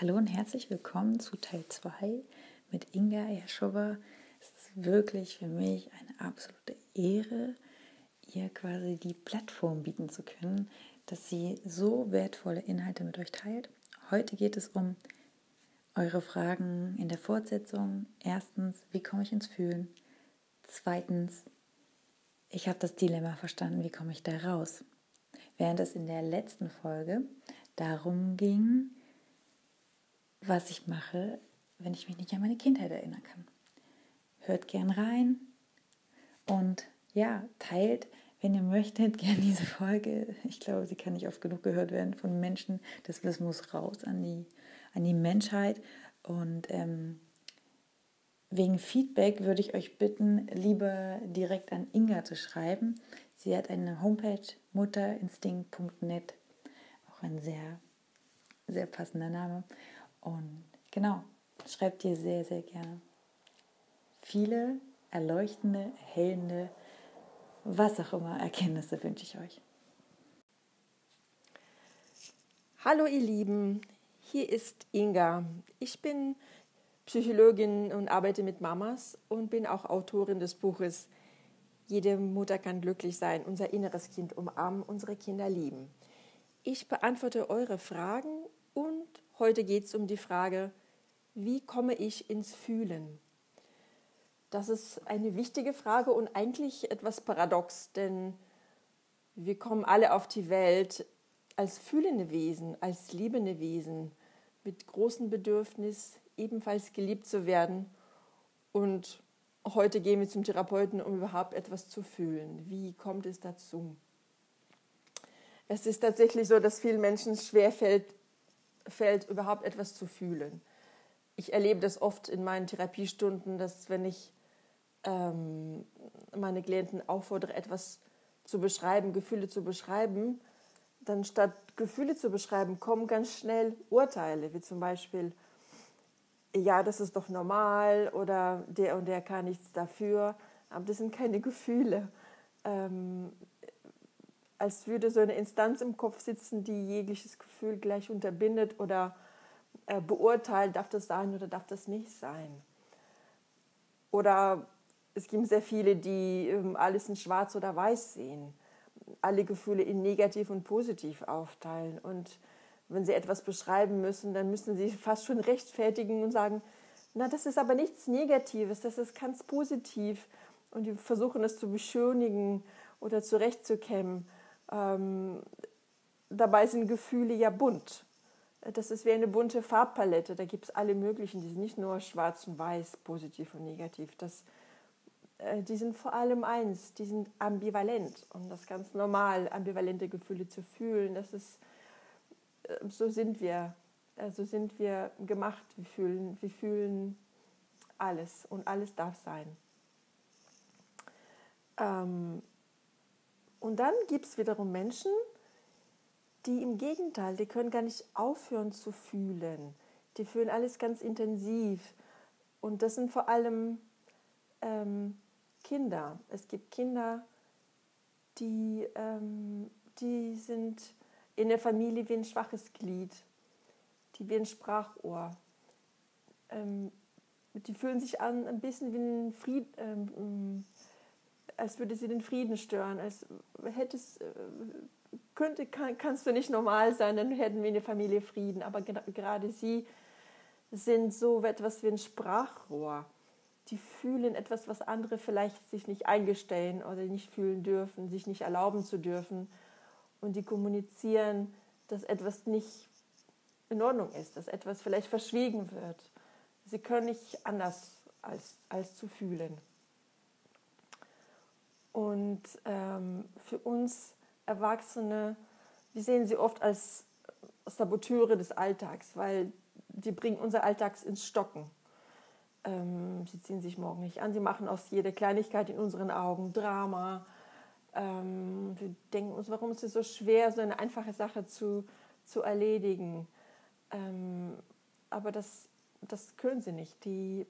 Hallo und herzlich willkommen zu Teil 2 mit Inga Erschower. Es ist wirklich für mich eine absolute Ehre, ihr quasi die Plattform bieten zu können, dass sie so wertvolle Inhalte mit euch teilt. Heute geht es um eure Fragen in der Fortsetzung. Erstens, wie komme ich ins Fühlen? Zweitens, ich habe das Dilemma verstanden, wie komme ich da raus? Während es in der letzten Folge darum ging, was ich mache, wenn ich mich nicht an meine Kindheit erinnern kann. Hört gern rein und ja, teilt, wenn ihr möchtet, gern diese Folge. Ich glaube, sie kann nicht oft genug gehört werden von Menschen. Das muss raus an die, an die Menschheit. Und ähm, wegen Feedback würde ich euch bitten, lieber direkt an Inga zu schreiben. Sie hat eine Homepage mutterinstinkt.net, auch ein sehr, sehr passender Name. Und genau, schreibt dir sehr, sehr gerne. Viele erleuchtende, erhellende, was auch immer Erkenntnisse wünsche ich euch. Hallo ihr Lieben, hier ist Inga. Ich bin Psychologin und arbeite mit Mamas und bin auch Autorin des Buches Jede Mutter kann glücklich sein, unser inneres Kind umarmen, unsere Kinder lieben. Ich beantworte eure Fragen und Heute geht es um die Frage, wie komme ich ins Fühlen? Das ist eine wichtige Frage und eigentlich etwas paradox, denn wir kommen alle auf die Welt als fühlende Wesen, als liebende Wesen, mit großem Bedürfnis, ebenfalls geliebt zu werden. Und heute gehen wir zum Therapeuten, um überhaupt etwas zu fühlen. Wie kommt es dazu? Es ist tatsächlich so, dass vielen Menschen schwerfällt, fällt, überhaupt etwas zu fühlen. Ich erlebe das oft in meinen Therapiestunden, dass wenn ich ähm, meine Klienten auffordere, etwas zu beschreiben, Gefühle zu beschreiben, dann statt Gefühle zu beschreiben, kommen ganz schnell Urteile, wie zum Beispiel, ja, das ist doch normal oder der und der kann nichts dafür. Aber das sind keine Gefühle. Ähm, als würde so eine Instanz im Kopf sitzen, die jegliches Gefühl gleich unterbindet oder äh, beurteilt, darf das sein oder darf das nicht sein. Oder es gibt sehr viele, die ähm, alles in schwarz oder weiß sehen, alle Gefühle in negativ und positiv aufteilen. Und wenn sie etwas beschreiben müssen, dann müssen sie fast schon rechtfertigen und sagen, na, das ist aber nichts Negatives, das ist ganz positiv. Und die versuchen es zu beschönigen oder zurechtzukämmen. Ähm, dabei sind Gefühle ja bunt. Das ist wie eine bunte Farbpalette. Da gibt es alle möglichen. Die sind nicht nur schwarz und weiß, positiv und negativ. Das, äh, die sind vor allem eins, die sind ambivalent. Und das ist ganz normal, ambivalente Gefühle zu fühlen. Das ist, äh, so sind wir. Äh, so sind wir gemacht. Wir fühlen, wir fühlen alles und alles darf sein. Ähm, und dann gibt es wiederum Menschen, die im Gegenteil, die können gar nicht aufhören zu fühlen. Die fühlen alles ganz intensiv. Und das sind vor allem ähm, Kinder. Es gibt Kinder, die, ähm, die sind in der Familie wie ein schwaches Glied, die wie ein Sprachrohr. Ähm, die fühlen sich an ein bisschen wie ein Fried, ähm, als würde sie den Frieden stören, als hättest, äh, könnte, kann, kannst du nicht normal sein, dann hätten wir in der Familie Frieden. Aber gerade sie sind so etwas wie ein Sprachrohr. Die fühlen etwas, was andere vielleicht sich nicht eingestellen oder nicht fühlen dürfen, sich nicht erlauben zu dürfen. Und die kommunizieren, dass etwas nicht in Ordnung ist, dass etwas vielleicht verschwiegen wird. Sie können nicht anders als, als zu fühlen. Und ähm, für uns Erwachsene, wir sehen sie oft als Saboteure des Alltags, weil die bringen unser Alltags ins Stocken. Ähm, sie ziehen sich morgen nicht an, sie machen aus jeder Kleinigkeit in unseren Augen Drama. Ähm, wir denken uns, warum ist es so schwer, so eine einfache Sache zu, zu erledigen. Ähm, aber das, das können sie nicht. Die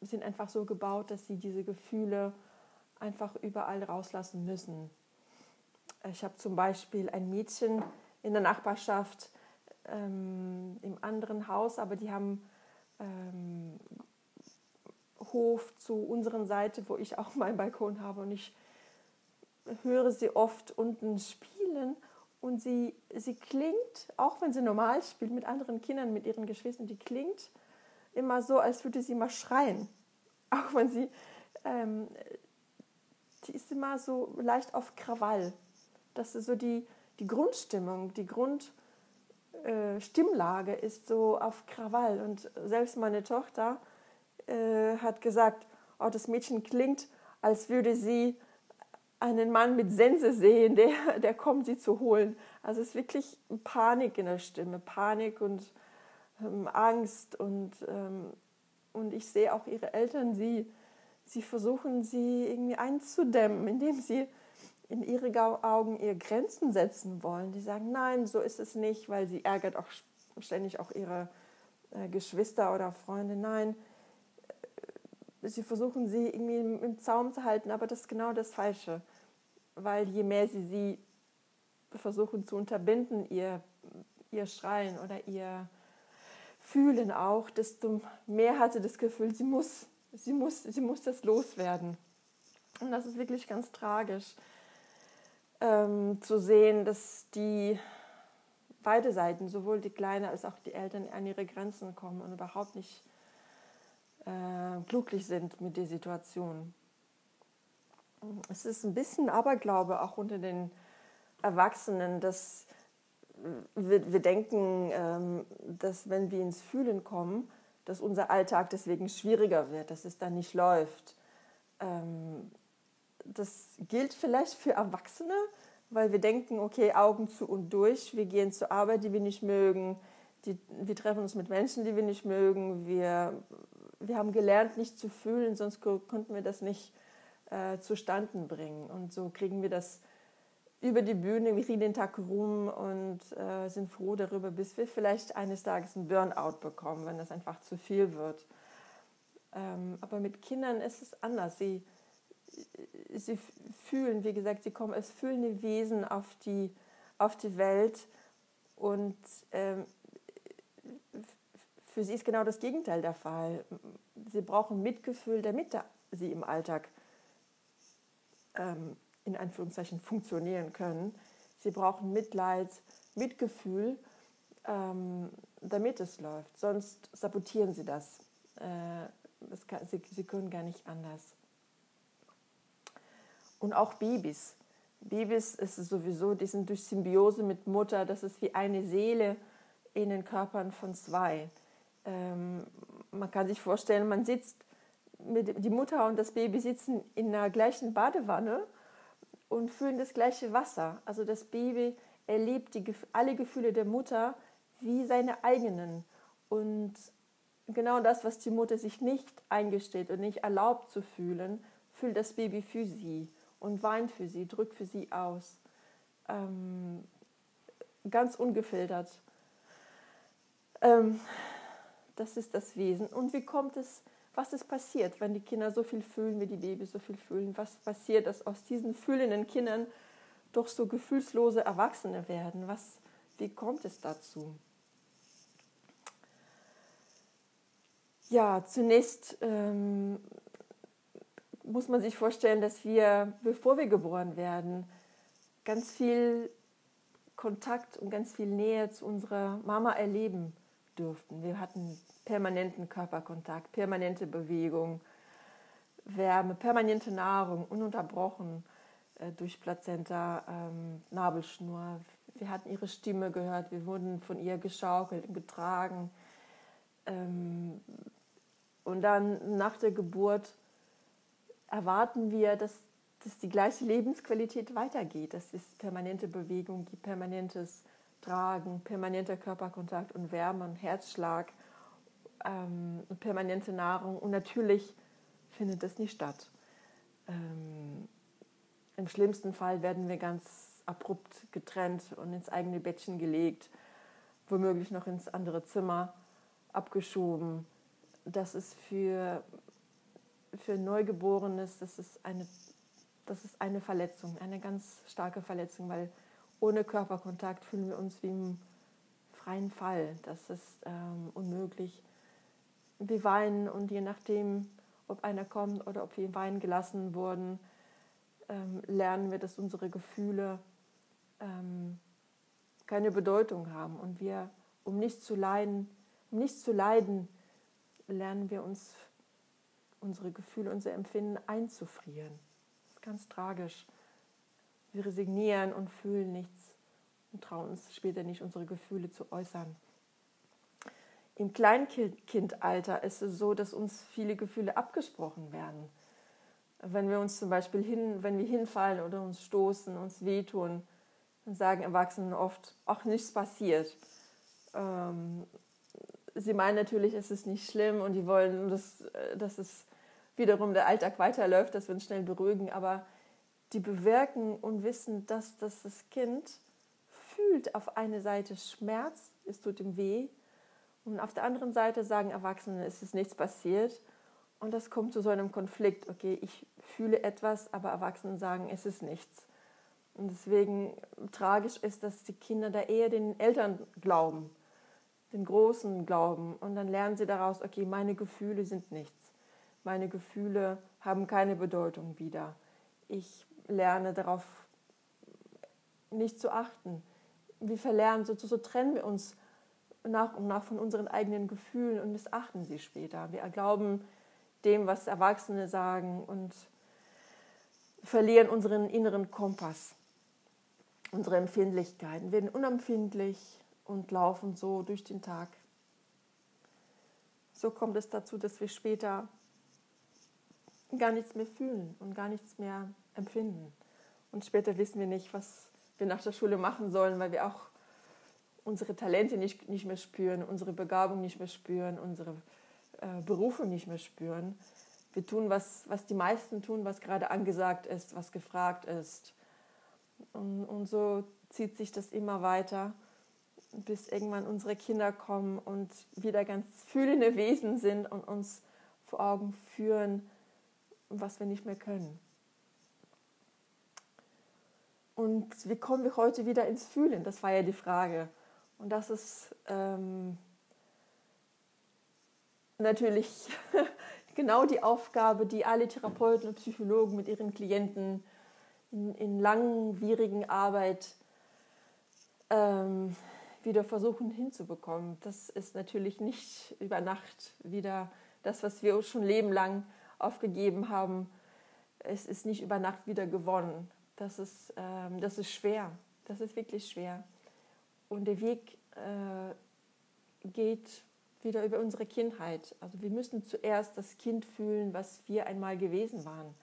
sind einfach so gebaut, dass sie diese Gefühle einfach überall rauslassen müssen. Ich habe zum Beispiel ein Mädchen in der Nachbarschaft ähm, im anderen Haus, aber die haben ähm, Hof zu unserer Seite, wo ich auch meinen Balkon habe und ich höre sie oft unten spielen und sie, sie klingt, auch wenn sie normal spielt mit anderen Kindern, mit ihren Geschwistern, die klingt immer so, als würde sie mal schreien. Auch wenn sie, ähm, die ist immer so leicht auf Krawall. Das ist so die, die Grundstimmung, die Grundstimmlage äh, ist so auf Krawall. Und selbst meine Tochter äh, hat gesagt, oh, das Mädchen klingt, als würde sie einen Mann mit Sense sehen, der, der kommt, sie zu holen. Also es ist wirklich Panik in der Stimme, Panik und ähm, Angst. Und, ähm, und ich sehe auch ihre Eltern, sie, sie versuchen, sie irgendwie einzudämmen, indem sie in ihre Augen ihre Grenzen setzen wollen. Die sagen, nein, so ist es nicht, weil sie ärgert auch ständig auch ihre äh, Geschwister oder Freunde. Nein, sie versuchen sie irgendwie im Zaum zu halten, aber das ist genau das Falsche weil je mehr sie sie versuchen zu unterbinden, ihr, ihr Schreien oder ihr Fühlen auch, desto mehr hat sie das Gefühl, sie muss, sie muss, sie muss das loswerden. Und das ist wirklich ganz tragisch ähm, zu sehen, dass die beide Seiten, sowohl die Kleine als auch die Eltern, an ihre Grenzen kommen und überhaupt nicht äh, glücklich sind mit der Situation es ist ein bisschen Aberglaube auch unter den Erwachsenen, dass wir, wir denken, ähm, dass wenn wir ins Fühlen kommen, dass unser Alltag deswegen schwieriger wird, dass es dann nicht läuft. Ähm, das gilt vielleicht für Erwachsene, weil wir denken, okay, Augen zu und durch, wir gehen zur Arbeit, die wir nicht mögen, die, wir treffen uns mit Menschen, die wir nicht mögen, wir, wir haben gelernt, nicht zu fühlen, sonst konnten wir das nicht äh, zustande bringen. Und so kriegen wir das über die Bühne, wir kriegen den Tag rum und äh, sind froh darüber, bis wir vielleicht eines Tages einen Burnout bekommen, wenn das einfach zu viel wird. Ähm, aber mit Kindern ist es anders. Sie, sie fühlen, wie gesagt, sie kommen als fühlende Wesen auf die, auf die Welt und ähm, für sie ist genau das Gegenteil der Fall. Sie brauchen Mitgefühl, damit sie im Alltag ähm, in Anführungszeichen funktionieren können. Sie brauchen Mitleid, Mitgefühl, ähm, damit es läuft. Sonst sabotieren sie das. Äh, das kann, sie, sie können gar nicht anders. Und auch Babys. Babys ist sowieso, die sind durch Symbiose mit Mutter, das ist wie eine Seele in den Körpern von zwei. Ähm, man kann sich vorstellen, man sitzt mit, die Mutter und das Baby sitzen in der gleichen Badewanne und fühlen das gleiche Wasser. Also das Baby erlebt die, alle Gefühle der Mutter wie seine eigenen. Und genau das, was die Mutter sich nicht eingesteht und nicht erlaubt zu fühlen, fühlt das Baby für sie und weint für sie, drückt für sie aus. Ähm, ganz ungefiltert. Ähm, das ist das Wesen. Und wie kommt es was ist passiert, wenn die Kinder so viel fühlen, wie die Babys so viel fühlen? Was passiert, dass aus diesen fühlenden Kindern doch so gefühlslose Erwachsene werden? Was, wie kommt es dazu? Ja, zunächst ähm, muss man sich vorstellen, dass wir, bevor wir geboren werden, ganz viel Kontakt und ganz viel Nähe zu unserer Mama erleben durften. Wir hatten permanenten Körperkontakt, permanente Bewegung, Wärme, permanente Nahrung, ununterbrochen äh, durch Plazenta, ähm, Nabelschnur. Wir hatten ihre Stimme gehört, wir wurden von ihr geschaukelt und getragen. Ähm, und dann nach der Geburt erwarten wir, dass, dass die gleiche Lebensqualität weitergeht. Das ist permanente Bewegung, permanentes Tragen, permanenter Körperkontakt und Wärme und Herzschlag ähm, permanente Nahrung und natürlich findet das nicht statt. Ähm, Im schlimmsten Fall werden wir ganz abrupt getrennt und ins eigene Bettchen gelegt, womöglich noch ins andere Zimmer abgeschoben. Das ist für, für Neugeborenes, das ist, eine, das ist eine Verletzung, eine ganz starke Verletzung, weil ohne Körperkontakt fühlen wir uns wie im freien Fall. Das ist ähm, unmöglich. Wir weinen und je nachdem, ob einer kommt oder ob wir weinen gelassen wurden, ähm, lernen wir, dass unsere Gefühle ähm, keine Bedeutung haben. Und wir, um nicht zu leiden, um nicht zu leiden, lernen wir uns unsere Gefühle, unser Empfinden einzufrieren. Das ist ganz tragisch. Wir resignieren und fühlen nichts und trauen uns später nicht, unsere Gefühle zu äußern. Im Kleinkindalter ist es so, dass uns viele Gefühle abgesprochen werden. Wenn wir uns zum Beispiel hin, wenn wir hinfallen oder uns stoßen, uns wehtun, dann sagen Erwachsene oft, ach, nichts passiert. Ähm, sie meinen natürlich, es ist nicht schlimm und die wollen, dass, äh, dass es wiederum der Alltag weiterläuft, dass wir uns schnell beruhigen, aber die bewirken und wissen, dass, dass das Kind fühlt auf eine Seite Schmerz, es tut ihm weh, und auf der anderen Seite sagen Erwachsene, es ist nichts passiert. Und das kommt zu so einem Konflikt. Okay, ich fühle etwas, aber Erwachsene sagen, es ist nichts. Und deswegen tragisch ist, dass die Kinder da eher den Eltern glauben, den Großen glauben. Und dann lernen sie daraus, okay, meine Gefühle sind nichts. Meine Gefühle haben keine Bedeutung wieder. Ich lerne darauf nicht zu achten. Wir verlernen, so, so trennen wir uns nach und nach von unseren eigenen Gefühlen und missachten sie später. Wir glauben dem, was Erwachsene sagen und verlieren unseren inneren Kompass, unsere Empfindlichkeiten, werden unempfindlich und laufen so durch den Tag. So kommt es dazu, dass wir später gar nichts mehr fühlen und gar nichts mehr empfinden. Und später wissen wir nicht, was wir nach der Schule machen sollen, weil wir auch unsere Talente nicht, nicht mehr spüren, unsere Begabung nicht mehr spüren, unsere äh, Berufe nicht mehr spüren. Wir tun, was, was die meisten tun, was gerade angesagt ist, was gefragt ist. Und, und so zieht sich das immer weiter, bis irgendwann unsere Kinder kommen und wieder ganz fühlende Wesen sind und uns vor Augen führen, was wir nicht mehr können. Und wie kommen wir heute wieder ins Fühlen? Das war ja die Frage. Und das ist ähm, natürlich genau die Aufgabe, die alle Therapeuten und Psychologen mit ihren Klienten in, in langwierigen Arbeit ähm, wieder versuchen hinzubekommen. Das ist natürlich nicht über Nacht wieder das, was wir schon lebenlang aufgegeben haben. Es ist nicht über Nacht wieder gewonnen. Das ist, ähm, das ist schwer. Das ist wirklich schwer. Und der Weg äh, geht wieder über unsere Kindheit. Also wir müssen zuerst das Kind fühlen, was wir einmal gewesen waren.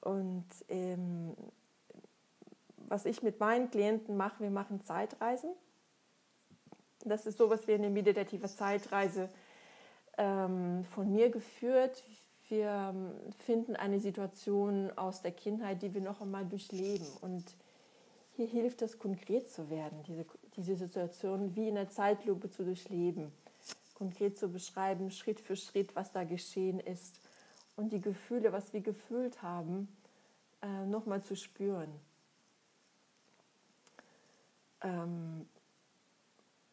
Und ähm, was ich mit meinen Klienten mache, wir machen Zeitreisen. Das ist so, was wir in der meditative Zeitreise ähm, von mir geführt. Wir ähm, finden eine Situation aus der Kindheit, die wir noch einmal durchleben. Und hier hilft es, konkret zu werden, diese, diese Situation wie in der Zeitlupe zu durchleben, konkret zu beschreiben, Schritt für Schritt, was da geschehen ist und die Gefühle, was wir gefühlt haben, äh, nochmal zu spüren. Ähm,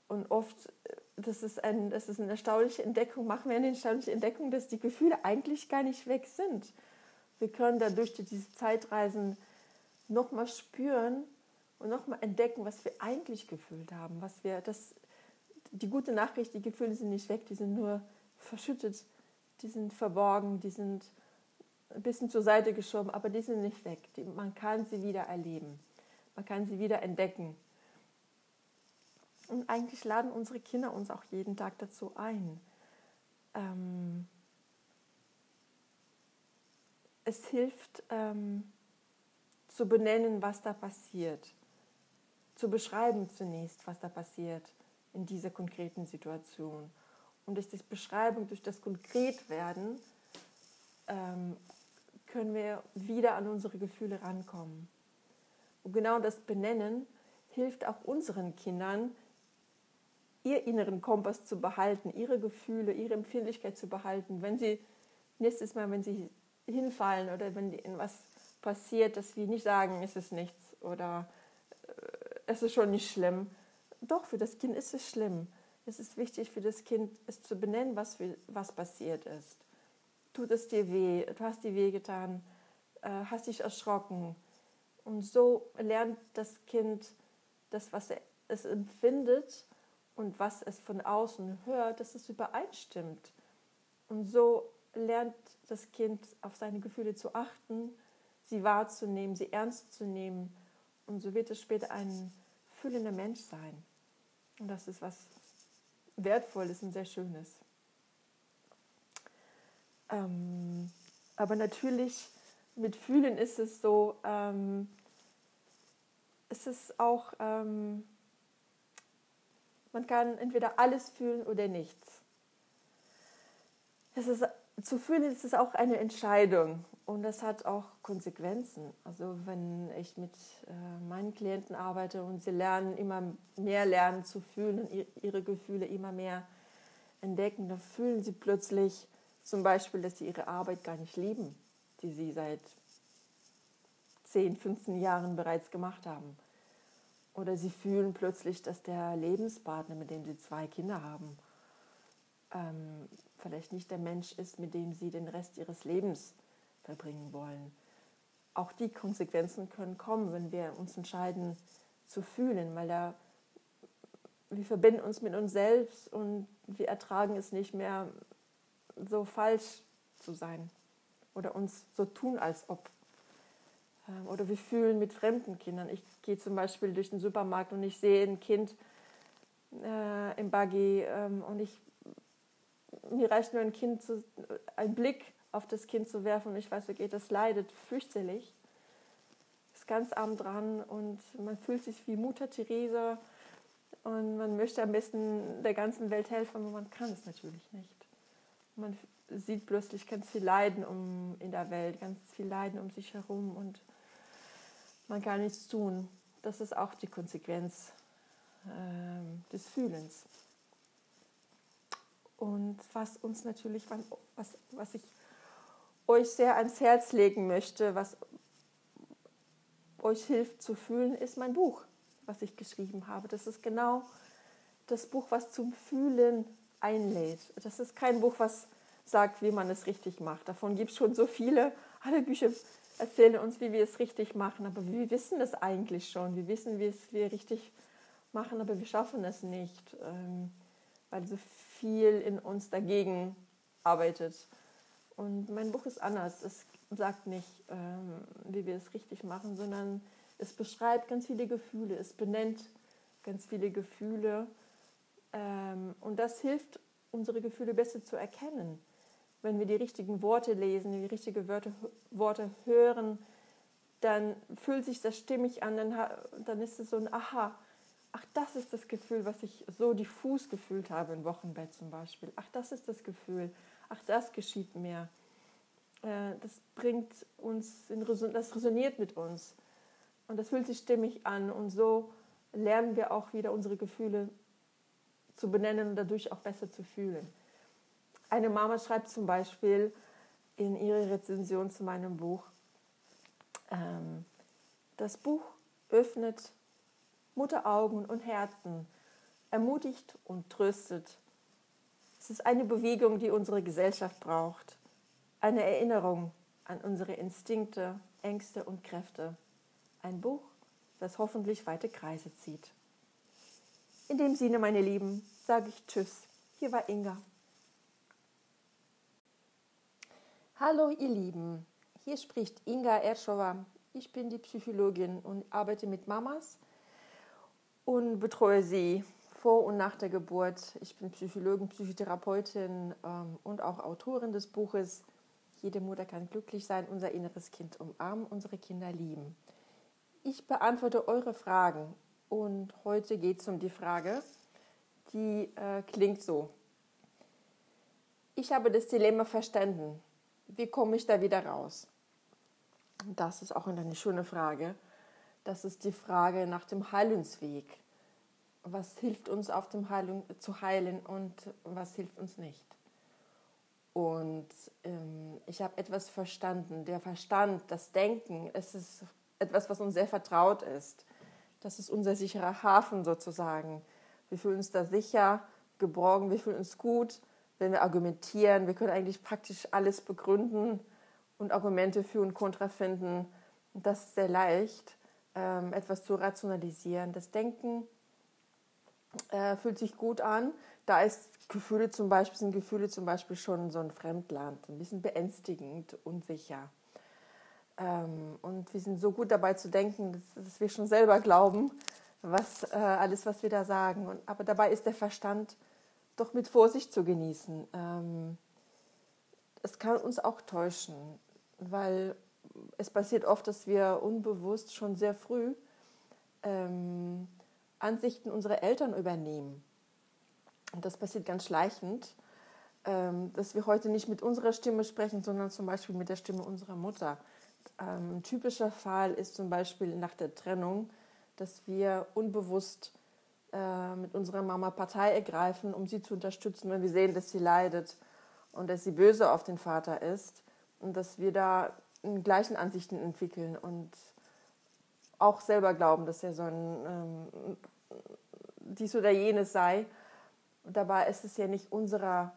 und oft, äh, das ist, ein, das ist eine erstaunliche Entdeckung, machen wir eine erstaunliche Entdeckung, dass die Gefühle eigentlich gar nicht weg sind. Wir können dadurch diese Zeitreisen nochmal spüren, und nochmal entdecken, was wir eigentlich gefühlt haben. Was wir, das, die gute Nachricht, die Gefühle sind nicht weg, die sind nur verschüttet, die sind verborgen, die sind ein bisschen zur Seite geschoben, aber die sind nicht weg. Die, man kann sie wieder erleben, man kann sie wieder entdecken. Und eigentlich laden unsere Kinder uns auch jeden Tag dazu ein. Ähm, es hilft ähm, zu benennen, was da passiert zu beschreiben zunächst, was da passiert in dieser konkreten Situation. Und durch die Beschreibung, durch das Konkretwerden, ähm, können wir wieder an unsere Gefühle rankommen. Und genau das Benennen hilft auch unseren Kindern, ihr inneren Kompass zu behalten, ihre Gefühle, ihre Empfindlichkeit zu behalten. Wenn sie nächstes Mal, wenn sie hinfallen oder wenn ihnen was passiert, dass wir nicht sagen, es ist nichts oder es ist schon nicht schlimm, doch, für das Kind ist es schlimm. Es ist wichtig für das Kind, es zu benennen, was, was passiert ist. Tut es dir weh? Du hast dir weh getan? Äh, hast dich erschrocken? Und so lernt das Kind das, was es empfindet und was es von außen hört, dass es übereinstimmt. Und so lernt das Kind auf seine Gefühle zu achten, sie wahrzunehmen, sie ernst zu nehmen. Und so wird es später ein fühlender Mensch sein. Und das ist was Wertvolles und sehr Schönes. Ähm, aber natürlich mit Fühlen ist es so, ähm, ist es auch, ähm, man kann entweder alles fühlen oder nichts. Es ist, zu fühlen ist es auch eine Entscheidung und das hat auch Konsequenzen. Also wenn ich mit äh, meinen Klienten arbeite und sie lernen immer mehr lernen zu fühlen und ihre Gefühle immer mehr entdecken, dann fühlen sie plötzlich zum Beispiel, dass sie ihre Arbeit gar nicht lieben, die sie seit 10, 15 Jahren bereits gemacht haben. Oder sie fühlen plötzlich, dass der Lebenspartner, mit dem sie zwei Kinder haben, ähm, vielleicht nicht der Mensch ist, mit dem sie den Rest ihres Lebens verbringen wollen. Auch die Konsequenzen können kommen, wenn wir uns entscheiden zu fühlen, weil da wir verbinden uns mit uns selbst und wir ertragen es nicht mehr, so falsch zu sein oder uns so tun, als ob. Ähm, oder wir fühlen mit fremden Kindern. Ich gehe zum Beispiel durch den Supermarkt und ich sehe ein Kind äh, im Buggy ähm, und ich, mir reicht nur ein Kind, zu, ein Blick auf das Kind zu werfen und ich weiß, okay, das leidet fürchterlich, ist ganz arm dran und man fühlt sich wie Mutter Teresa und man möchte am besten der ganzen Welt helfen, aber man kann es natürlich nicht. Man sieht plötzlich ganz viel Leiden um, in der Welt, ganz viel Leiden um sich herum und man kann nichts tun. Das ist auch die Konsequenz äh, des Fühlens. Und was uns natürlich, was, was ich euch sehr ans Herz legen möchte, was euch hilft zu fühlen, ist mein Buch, was ich geschrieben habe. Das ist genau das Buch, was zum Fühlen einlädt. Das ist kein Buch, was sagt, wie man es richtig macht. Davon gibt es schon so viele. Alle Bücher erzählen uns, wie wir es richtig machen, aber wir wissen es eigentlich schon. Wir wissen, wie es wir richtig machen, aber wir schaffen es nicht, ähm, weil so viel in uns dagegen arbeitet. Und mein Buch ist anders. Es sagt nicht, ähm, wie wir es richtig machen, sondern es beschreibt ganz viele Gefühle, es benennt ganz viele Gefühle. Ähm, und das hilft, unsere Gefühle besser zu erkennen. Wenn wir die richtigen Worte lesen, die richtigen Wörter, Worte hören, dann fühlt sich das stimmig an, dann, dann ist es so ein Aha. Ach, das ist das Gefühl, was ich so diffus gefühlt habe im Wochenbett zum Beispiel. Ach, das ist das Gefühl ach, das geschieht mir. Äh, das bringt uns, das resoniert mit uns. Und das fühlt sich stimmig an. Und so lernen wir auch wieder unsere Gefühle zu benennen und dadurch auch besser zu fühlen. Eine Mama schreibt zum Beispiel in ihrer Rezension zu meinem Buch, ähm, das Buch öffnet Mutteraugen und Herzen, ermutigt und tröstet es ist eine Bewegung, die unsere Gesellschaft braucht. Eine Erinnerung an unsere Instinkte, Ängste und Kräfte. Ein Buch, das hoffentlich weite Kreise zieht. In dem Sinne, meine Lieben, sage ich Tschüss. Hier war Inga. Hallo, ihr Lieben. Hier spricht Inga Erschowa. Ich bin die Psychologin und arbeite mit Mamas und betreue sie vor und nach der Geburt. Ich bin Psychologin, Psychotherapeutin ähm, und auch Autorin des Buches Jede Mutter kann glücklich sein, unser inneres Kind umarmen, unsere Kinder lieben. Ich beantworte eure Fragen und heute geht es um die Frage, die äh, klingt so. Ich habe das Dilemma verstanden. Wie komme ich da wieder raus? Das ist auch eine schöne Frage. Das ist die Frage nach dem Heilungsweg was hilft uns auf dem Heilung zu heilen und was hilft uns nicht. Und ähm, ich habe etwas verstanden. Der Verstand, das Denken, es ist etwas, was uns sehr vertraut ist. Das ist unser sicherer Hafen sozusagen. Wir fühlen uns da sicher, geborgen, wir fühlen uns gut, wenn wir argumentieren. Wir können eigentlich praktisch alles begründen und Argumente für und kontra finden. Das ist sehr leicht, ähm, etwas zu rationalisieren. Das Denken äh, fühlt sich gut an. Da ist Gefühle zum Beispiel, sind Gefühle zum Beispiel schon so ein Fremdland, ein bisschen beängstigend, unsicher. Ähm, und wir sind so gut dabei zu denken, dass, dass wir schon selber glauben, was äh, alles, was wir da sagen. Und, aber dabei ist der Verstand doch mit Vorsicht zu genießen. Ähm, es kann uns auch täuschen, weil es passiert oft, dass wir unbewusst schon sehr früh ähm, Ansichten unserer Eltern übernehmen. Und das passiert ganz schleichend, ähm, dass wir heute nicht mit unserer Stimme sprechen, sondern zum Beispiel mit der Stimme unserer Mutter. Ähm, ein typischer Fall ist zum Beispiel nach der Trennung, dass wir unbewusst äh, mit unserer Mama Partei ergreifen, um sie zu unterstützen, wenn wir sehen, dass sie leidet und dass sie böse auf den Vater ist und dass wir da gleichen Ansichten entwickeln und auch selber glauben, dass er so ein ähm, dies oder jenes sei. Und dabei ist es ja nicht unserer,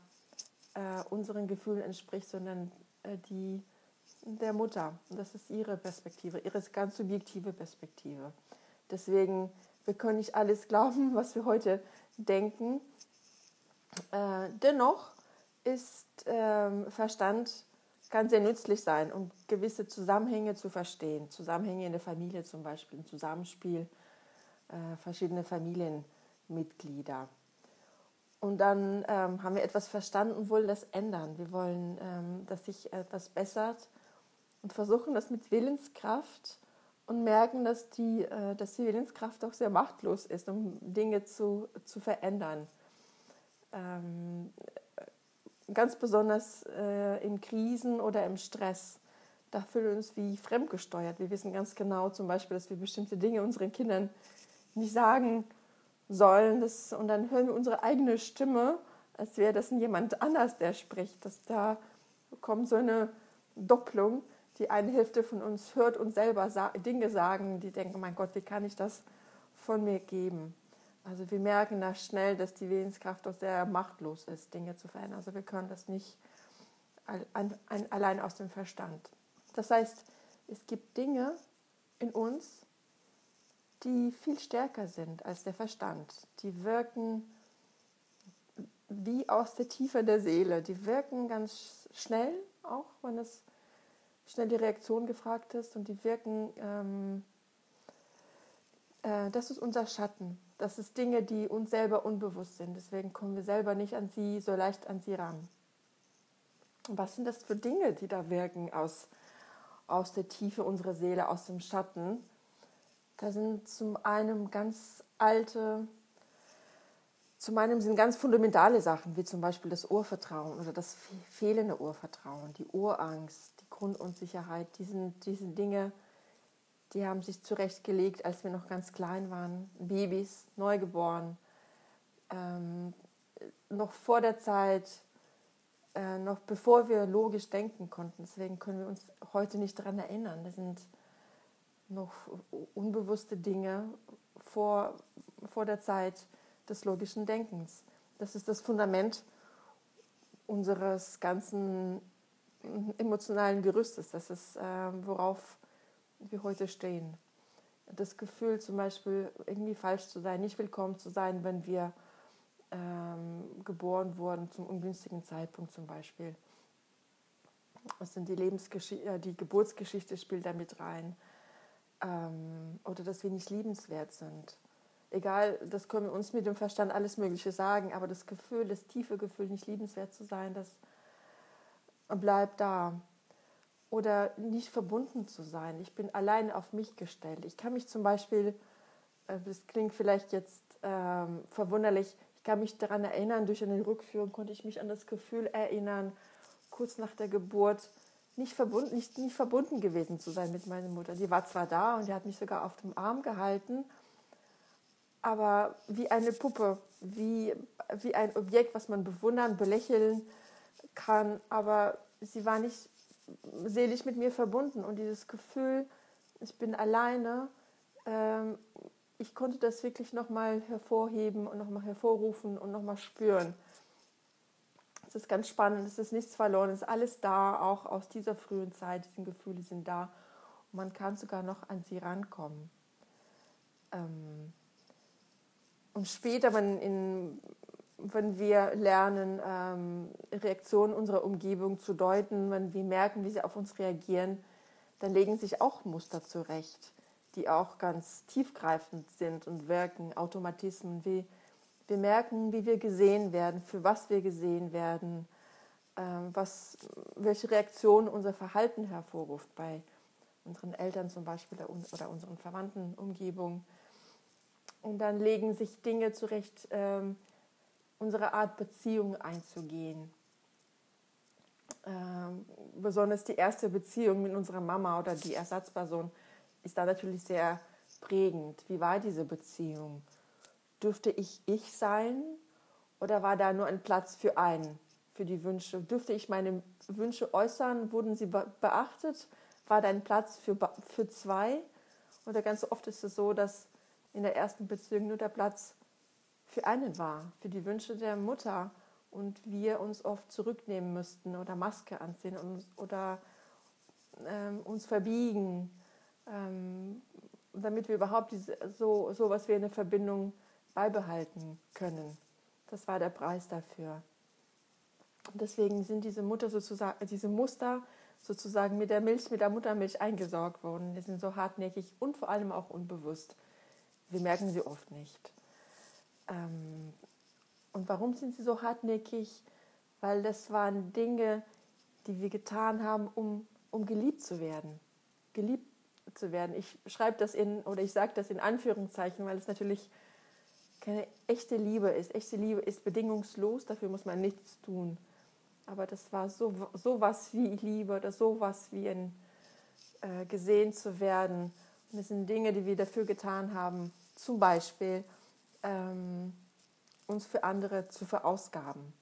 äh, unseren Gefühlen entspricht, sondern äh, die der Mutter. Und das ist ihre Perspektive, ihre ganz subjektive Perspektive. Deswegen, wir können nicht alles glauben, was wir heute denken. Äh, dennoch ist ähm, Verstand kann sehr nützlich sein, um gewisse Zusammenhänge zu verstehen. Zusammenhänge in der Familie zum Beispiel, im Zusammenspiel äh, verschiedener Familienmitglieder. Und dann ähm, haben wir etwas verstanden, wollen das ändern. Wir wollen, ähm, dass sich etwas bessert und versuchen das mit Willenskraft und merken, dass die, äh, dass die Willenskraft auch sehr machtlos ist, um Dinge zu, zu verändern. Ähm, ganz besonders äh, in Krisen oder im Stress. Da fühlen wir uns wie fremdgesteuert. Wir wissen ganz genau zum Beispiel, dass wir bestimmte Dinge unseren Kindern nicht sagen sollen. Das, und dann hören wir unsere eigene Stimme, als wäre das jemand anders, der spricht. Dass da kommt so eine Doppelung. Die eine Hälfte von uns hört uns selber Dinge sagen, die denken, mein Gott, wie kann ich das von mir geben? Also wir merken da schnell, dass die Willenskraft auch sehr machtlos ist, Dinge zu verändern. Also wir können das nicht allein aus dem Verstand. Das heißt, es gibt Dinge in uns, die viel stärker sind als der Verstand. Die wirken wie aus der Tiefe der Seele. Die wirken ganz schnell, auch wenn es schnell die Reaktion gefragt ist. Und die wirken, ähm, äh, das ist unser Schatten. Das ist Dinge, die uns selber unbewusst sind. Deswegen kommen wir selber nicht an sie so leicht an sie ran. was sind das für Dinge, die da wirken aus, aus der Tiefe unserer Seele, aus dem Schatten? Da sind zum einen ganz alte, zum einen sind ganz fundamentale Sachen, wie zum Beispiel das Urvertrauen oder das fehlende Urvertrauen, die Urangst, die Grundunsicherheit. Die sind, diese Dinge, die haben sich zurechtgelegt, als wir noch ganz klein waren, Babys, neugeboren, ähm, noch vor der Zeit, äh, noch bevor wir logisch denken konnten. Deswegen können wir uns heute nicht daran erinnern. Das sind noch unbewusste Dinge vor, vor der Zeit des logischen Denkens. Das ist das Fundament unseres ganzen emotionalen Gerüstes. Das ist, äh, worauf wir heute stehen. Das Gefühl zum Beispiel, irgendwie falsch zu sein, nicht willkommen zu sein, wenn wir ähm, geboren wurden zum ungünstigen Zeitpunkt zum Beispiel. Was sind die Lebensgeschichte, äh, die Geburtsgeschichte spielt da mit rein. Ähm, oder dass wir nicht liebenswert sind. Egal, das können wir uns mit dem Verstand alles Mögliche sagen, aber das Gefühl, das tiefe Gefühl, nicht liebenswert zu sein, das bleibt da oder nicht verbunden zu sein. Ich bin allein auf mich gestellt. Ich kann mich zum Beispiel, äh, das klingt vielleicht jetzt ähm, verwunderlich, ich kann mich daran erinnern, durch eine Rückführung konnte ich mich an das Gefühl erinnern, kurz nach der Geburt nicht verbunden, nicht, nicht verbunden gewesen zu sein mit meiner Mutter. Die war zwar da und die hat mich sogar auf dem Arm gehalten, aber wie eine Puppe, wie, wie ein Objekt, was man bewundern, belächeln kann, aber sie war nicht seelisch mit mir verbunden und dieses Gefühl, ich bin alleine, ähm, ich konnte das wirklich nochmal hervorheben und nochmal hervorrufen und nochmal spüren. Es ist ganz spannend, es ist nichts verloren, es ist alles da, auch aus dieser frühen Zeit, diese Gefühle sind da und man kann sogar noch an sie rankommen. Ähm, und später, wenn, in, wenn wir lernen, ähm, Reaktionen unserer Umgebung zu deuten, wenn wir merken, wie sie auf uns reagieren, dann legen sich auch Muster zurecht, die auch ganz tiefgreifend sind und wirken, Automatismen. Wie, wir merken, wie wir gesehen werden, für was wir gesehen werden, ähm, was, welche Reaktionen unser Verhalten hervorruft bei unseren Eltern zum Beispiel oder unseren Verwandten, Umgebung. Und dann legen sich Dinge zurecht, ähm, unsere Art Beziehung einzugehen. Ähm, besonders die erste Beziehung mit unserer Mama oder die Ersatzperson ist da natürlich sehr prägend. Wie war diese Beziehung? Dürfte ich ich sein oder war da nur ein Platz für einen, für die Wünsche? Dürfte ich meine Wünsche äußern? Wurden sie beachtet? War da ein Platz für, für zwei? Oder ganz oft ist es so, dass in der ersten Beziehung nur der Platz für einen war, für die Wünsche der Mutter und wir uns oft zurücknehmen müssten oder Maske anziehen oder ähm, uns verbiegen, ähm, damit wir überhaupt diese, so, so was wie eine Verbindung beibehalten können. Das war der Preis dafür. Und deswegen sind diese, Mutter sozusagen, diese Muster sozusagen mit der Milch, mit der Muttermilch eingesorgt worden. Die sind so hartnäckig und vor allem auch unbewusst. Wir merken sie oft nicht. Ähm, und warum sind sie so hartnäckig? Weil das waren Dinge, die wir getan haben, um, um geliebt zu werden. Geliebt zu werden. Ich schreibe das in, oder ich sage das in Anführungszeichen, weil es natürlich keine echte Liebe ist. Echte Liebe ist bedingungslos, dafür muss man nichts tun. Aber das war so, so was wie Liebe oder so was wie ein, äh, gesehen zu werden. Und das sind Dinge, die wir dafür getan haben, zum Beispiel ähm, uns für andere zu verausgaben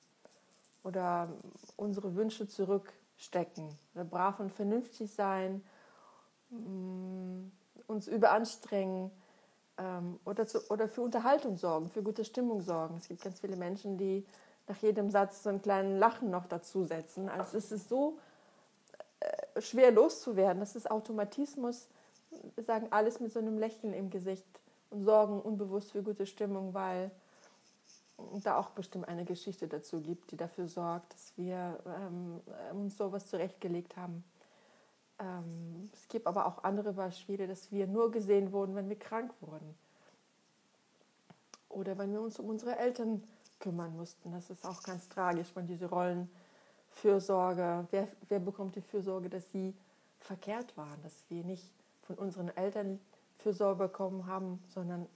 oder unsere Wünsche zurückstecken oder brav und vernünftig sein, mm, uns überanstrengen ähm, oder, zu, oder für Unterhaltung sorgen, für gute Stimmung sorgen. Es gibt ganz viele Menschen, die nach jedem Satz so einen kleinen Lachen noch dazusetzen. Also es ist so äh, schwer loszuwerden. Das ist Automatismus. Wir sagen alles mit so einem Lächeln im Gesicht und sorgen unbewusst für gute Stimmung, weil da auch bestimmt eine Geschichte dazu gibt, die dafür sorgt, dass wir ähm, uns sowas zurechtgelegt haben. Ähm, es gibt aber auch andere Beispiele, dass wir nur gesehen wurden, wenn wir krank wurden. Oder wenn wir uns um unsere Eltern kümmern mussten. Das ist auch ganz tragisch, wenn diese Rollen Fürsorge, wer, wer bekommt die Fürsorge, dass sie verkehrt waren, dass wir nicht von unseren Eltern Fürsorge bekommen haben, sondern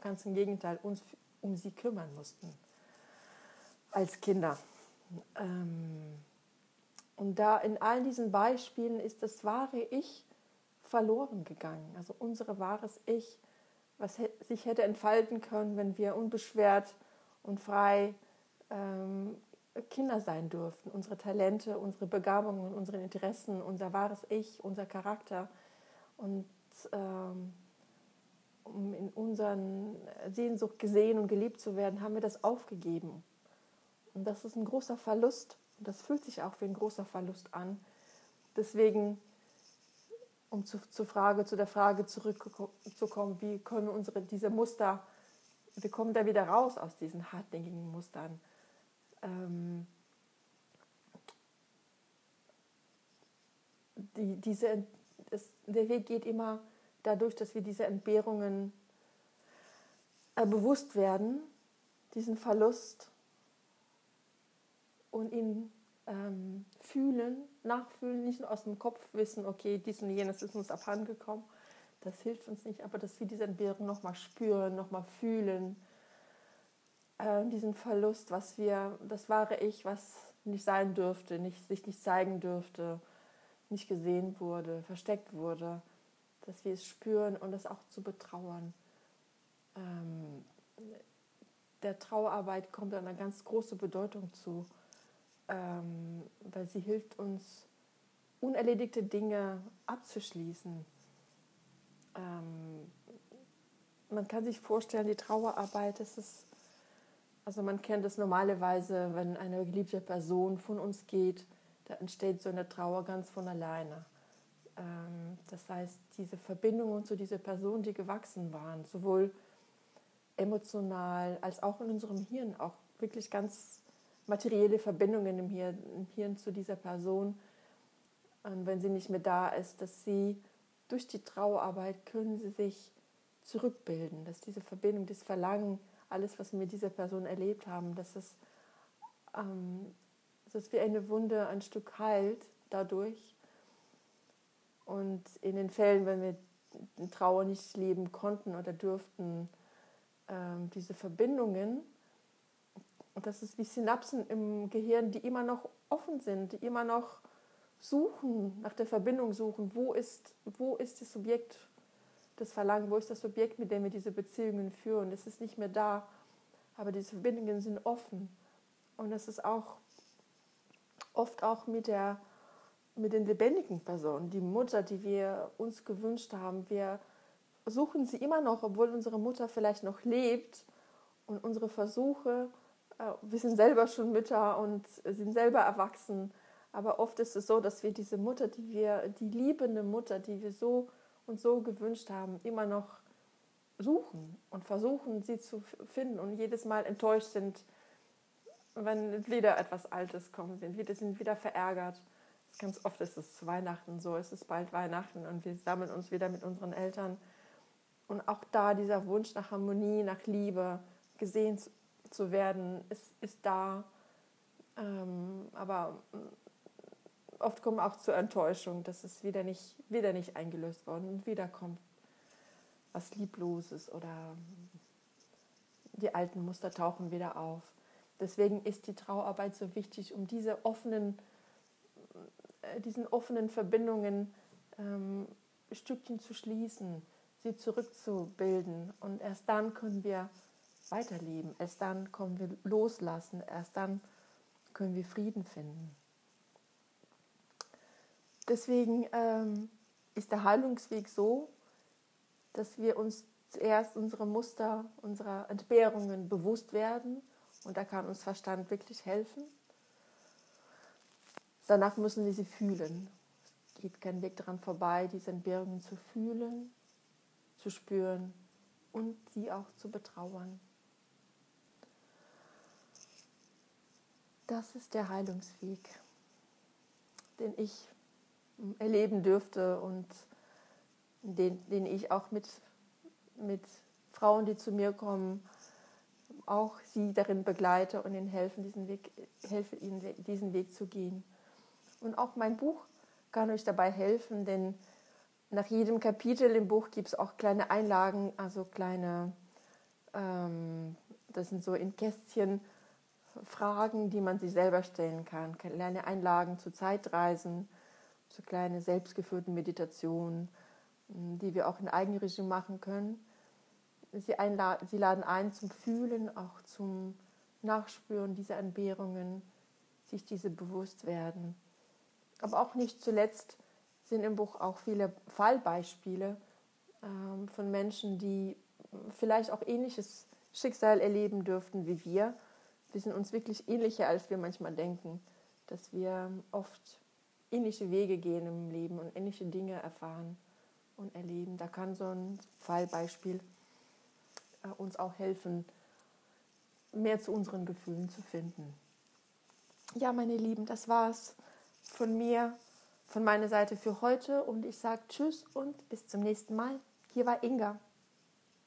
ganz im Gegenteil, uns um sie kümmern mussten als Kinder. Ähm, und da in all diesen Beispielen ist das wahre Ich verloren gegangen. Also unsere wahres Ich, was sich hätte entfalten können, wenn wir unbeschwert und frei ähm, Kinder sein dürften. Unsere Talente, unsere Begabungen, unsere Interessen, unser wahres Ich, unser Charakter. Und ähm, um in unseren Sehnsucht gesehen und geliebt zu werden, haben wir das aufgegeben. Und das ist ein großer Verlust. Und das fühlt sich auch wie ein großer Verlust an. Deswegen, um zu, zur Frage, zu der Frage zurückzukommen, wie können wir unsere, diese Muster, wir kommen da wieder raus aus diesen hartnäckigen Mustern. Ähm, die, diese, das, der Weg geht immer dadurch, dass wir diese Entbehrungen äh, bewusst werden, diesen Verlust und ihn ähm, fühlen, nachfühlen, nicht nur aus dem Kopf wissen, okay, dies und jenes ist uns abhandengekommen. Das hilft uns nicht, aber dass wir diese Entbehrung nochmal spüren, nochmal fühlen, äh, diesen Verlust, was wir, das wahre Ich, was nicht sein dürfte, nicht, sich nicht zeigen dürfte, nicht gesehen wurde, versteckt wurde dass wir es spüren und es auch zu betrauern. Ähm, der Trauerarbeit kommt eine ganz große Bedeutung zu, ähm, weil sie hilft uns, unerledigte Dinge abzuschließen. Ähm, man kann sich vorstellen, die Trauerarbeit, das ist, also man kennt es normalerweise, wenn eine geliebte Person von uns geht, da entsteht so eine Trauer ganz von alleine. Ähm, das heißt, diese Verbindungen zu dieser Person, die gewachsen waren, sowohl emotional als auch in unserem Hirn, auch wirklich ganz materielle Verbindungen im Hirn, im Hirn zu dieser Person. Und wenn sie nicht mehr da ist, dass sie durch die Trauerarbeit können sie sich zurückbilden, dass diese Verbindung, das Verlangen, alles, was wir mit dieser Person erlebt haben, dass es, ähm, dass wie eine Wunde ein Stück heilt dadurch. Und in den Fällen, wenn wir Trauer nicht leben konnten oder durften, ähm, diese Verbindungen, das ist wie Synapsen im Gehirn, die immer noch offen sind, die immer noch suchen, nach der Verbindung suchen, wo ist, wo ist das Subjekt, das Verlangen, wo ist das Subjekt, mit dem wir diese Beziehungen führen. Es ist nicht mehr da, aber diese Verbindungen sind offen. Und es ist auch oft auch mit, der, mit den lebendigen Personen, die Mutter, die wir uns gewünscht haben. Wir suchen sie immer noch, obwohl unsere Mutter vielleicht noch lebt. Und unsere Versuche, äh, wir sind selber schon Mütter und sind selber erwachsen. Aber oft ist es so, dass wir diese Mutter, die wir, die liebende Mutter, die wir so und so gewünscht haben, immer noch suchen und versuchen, sie zu finden und jedes Mal enttäuscht sind, wenn wieder etwas Altes kommt, sind wieder, sind wieder verärgert. Ganz oft ist es Weihnachten so, es ist bald Weihnachten und wir sammeln uns wieder mit unseren Eltern. Und auch da dieser Wunsch nach Harmonie, nach Liebe, gesehen zu werden, ist, ist da. Ähm, aber oft kommen auch zur Enttäuschung, dass es wieder nicht, wieder nicht eingelöst worden und wieder kommt was Liebloses oder die alten Muster tauchen wieder auf. Deswegen ist die Trauarbeit so wichtig, um diese offenen, diesen offenen Verbindungen ähm, Stückchen zu schließen, sie zurückzubilden. Und erst dann können wir weiterleben, erst dann können wir loslassen, erst dann können wir Frieden finden. Deswegen ähm, ist der Heilungsweg so, dass wir uns zuerst unsere Muster, unserer Entbehrungen bewusst werden. Und da kann uns Verstand wirklich helfen. Danach müssen wir sie fühlen. Es geht kein Weg daran vorbei, diese Entbehrungen zu fühlen, zu spüren und sie auch zu betrauern. Das ist der Heilungsweg, den ich erleben dürfte und den, den ich auch mit, mit Frauen, die zu mir kommen, auch sie darin begleite und ihnen helfen, diesen Weg, helfe ihnen diesen Weg zu gehen. Und auch mein Buch kann euch dabei helfen, denn nach jedem Kapitel im Buch gibt es auch kleine Einlagen, also kleine, ähm, das sind so in Kästchen Fragen, die man sich selber stellen kann, kleine Einlagen zu Zeitreisen, zu kleine selbstgeführten Meditationen, die wir auch in Eigenregie machen können. Sie, sie laden ein zum Fühlen, auch zum Nachspüren dieser Entbehrungen, sich diese bewusst werden. Aber auch nicht zuletzt sind im Buch auch viele Fallbeispiele ähm, von Menschen, die vielleicht auch ähnliches Schicksal erleben dürften wie wir. Wir sind uns wirklich ähnlicher, als wir manchmal denken, dass wir oft ähnliche Wege gehen im Leben und ähnliche Dinge erfahren und erleben. Da kann so ein Fallbeispiel äh, uns auch helfen, mehr zu unseren Gefühlen zu finden. Ja, meine Lieben, das war's von mir, von meiner Seite für heute und ich sage Tschüss und bis zum nächsten Mal. Hier war Inga.